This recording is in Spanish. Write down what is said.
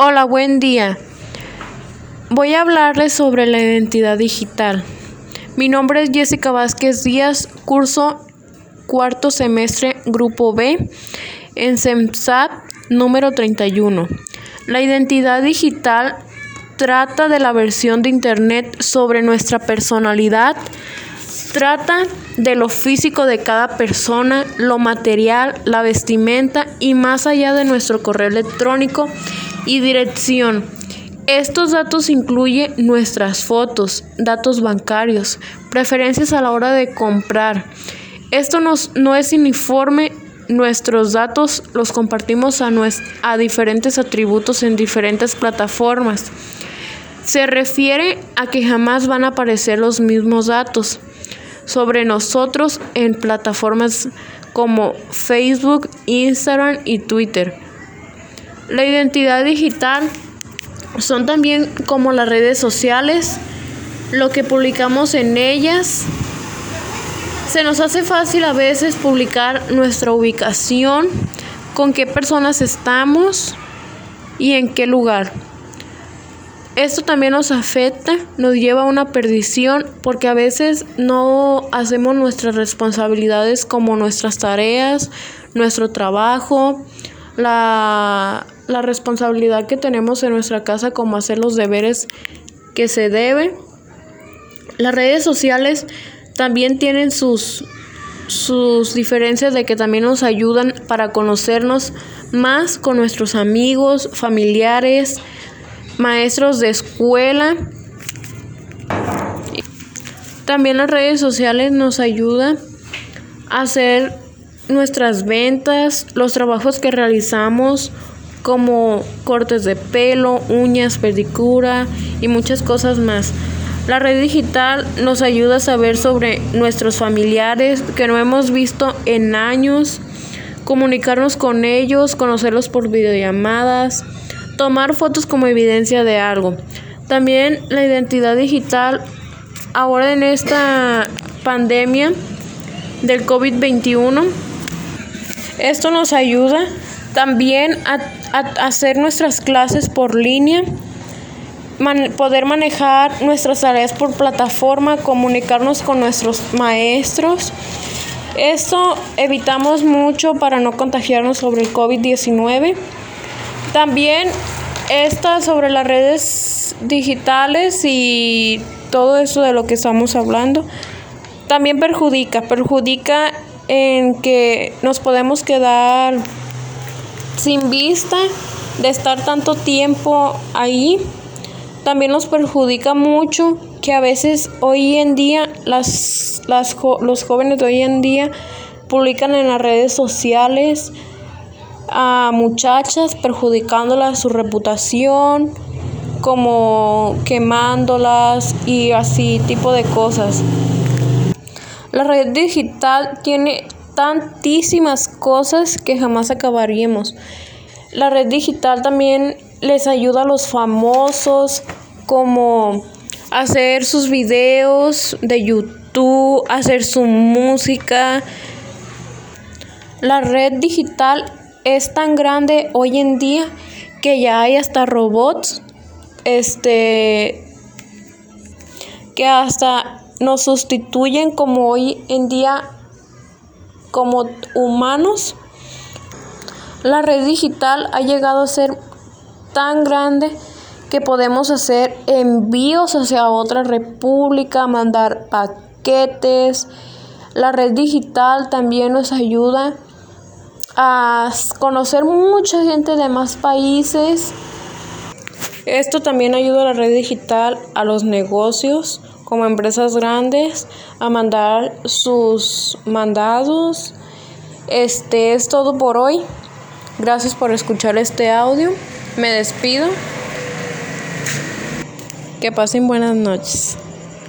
Hola, buen día. Voy a hablarles sobre la identidad digital. Mi nombre es Jessica Vázquez Díaz, curso cuarto semestre, grupo B, en SEMSAT número 31. La identidad digital trata de la versión de Internet sobre nuestra personalidad, trata de lo físico de cada persona, lo material, la vestimenta y más allá de nuestro correo electrónico y dirección. Estos datos incluyen nuestras fotos, datos bancarios, preferencias a la hora de comprar. Esto nos, no es uniforme, nuestros datos los compartimos a, a diferentes atributos en diferentes plataformas. Se refiere a que jamás van a aparecer los mismos datos sobre nosotros en plataformas como Facebook, Instagram y Twitter. La identidad digital son también como las redes sociales, lo que publicamos en ellas. Se nos hace fácil a veces publicar nuestra ubicación, con qué personas estamos y en qué lugar. Esto también nos afecta, nos lleva a una perdición porque a veces no hacemos nuestras responsabilidades como nuestras tareas, nuestro trabajo, la la responsabilidad que tenemos en nuestra casa como hacer los deberes que se debe. Las redes sociales también tienen sus, sus diferencias de que también nos ayudan para conocernos más con nuestros amigos, familiares, maestros de escuela. También las redes sociales nos ayudan a hacer nuestras ventas, los trabajos que realizamos como cortes de pelo, uñas, pedicura y muchas cosas más. La red digital nos ayuda a saber sobre nuestros familiares que no hemos visto en años, comunicarnos con ellos, conocerlos por videollamadas, tomar fotos como evidencia de algo. También la identidad digital ahora en esta pandemia del COVID-21. Esto nos ayuda también a, hacer nuestras clases por línea, poder manejar nuestras tareas por plataforma, comunicarnos con nuestros maestros. Esto evitamos mucho para no contagiarnos sobre el COVID-19. También esta sobre las redes digitales y todo eso de lo que estamos hablando también perjudica, perjudica en que nos podemos quedar sin vista de estar tanto tiempo ahí, también nos perjudica mucho que a veces hoy en día las, las, los jóvenes de hoy en día publican en las redes sociales a muchachas perjudicándolas su reputación, como quemándolas y así tipo de cosas. La red digital tiene tantísimas cosas que jamás acabaríamos. La red digital también les ayuda a los famosos como hacer sus videos de YouTube, hacer su música. La red digital es tan grande hoy en día que ya hay hasta robots este que hasta nos sustituyen como hoy en día como humanos, la red digital ha llegado a ser tan grande que podemos hacer envíos hacia otra república, mandar paquetes. La red digital también nos ayuda a conocer mucha gente de más países. Esto también ayuda a la red digital a los negocios como empresas grandes a mandar sus mandados. Este es todo por hoy. Gracias por escuchar este audio. Me despido. Que pasen buenas noches.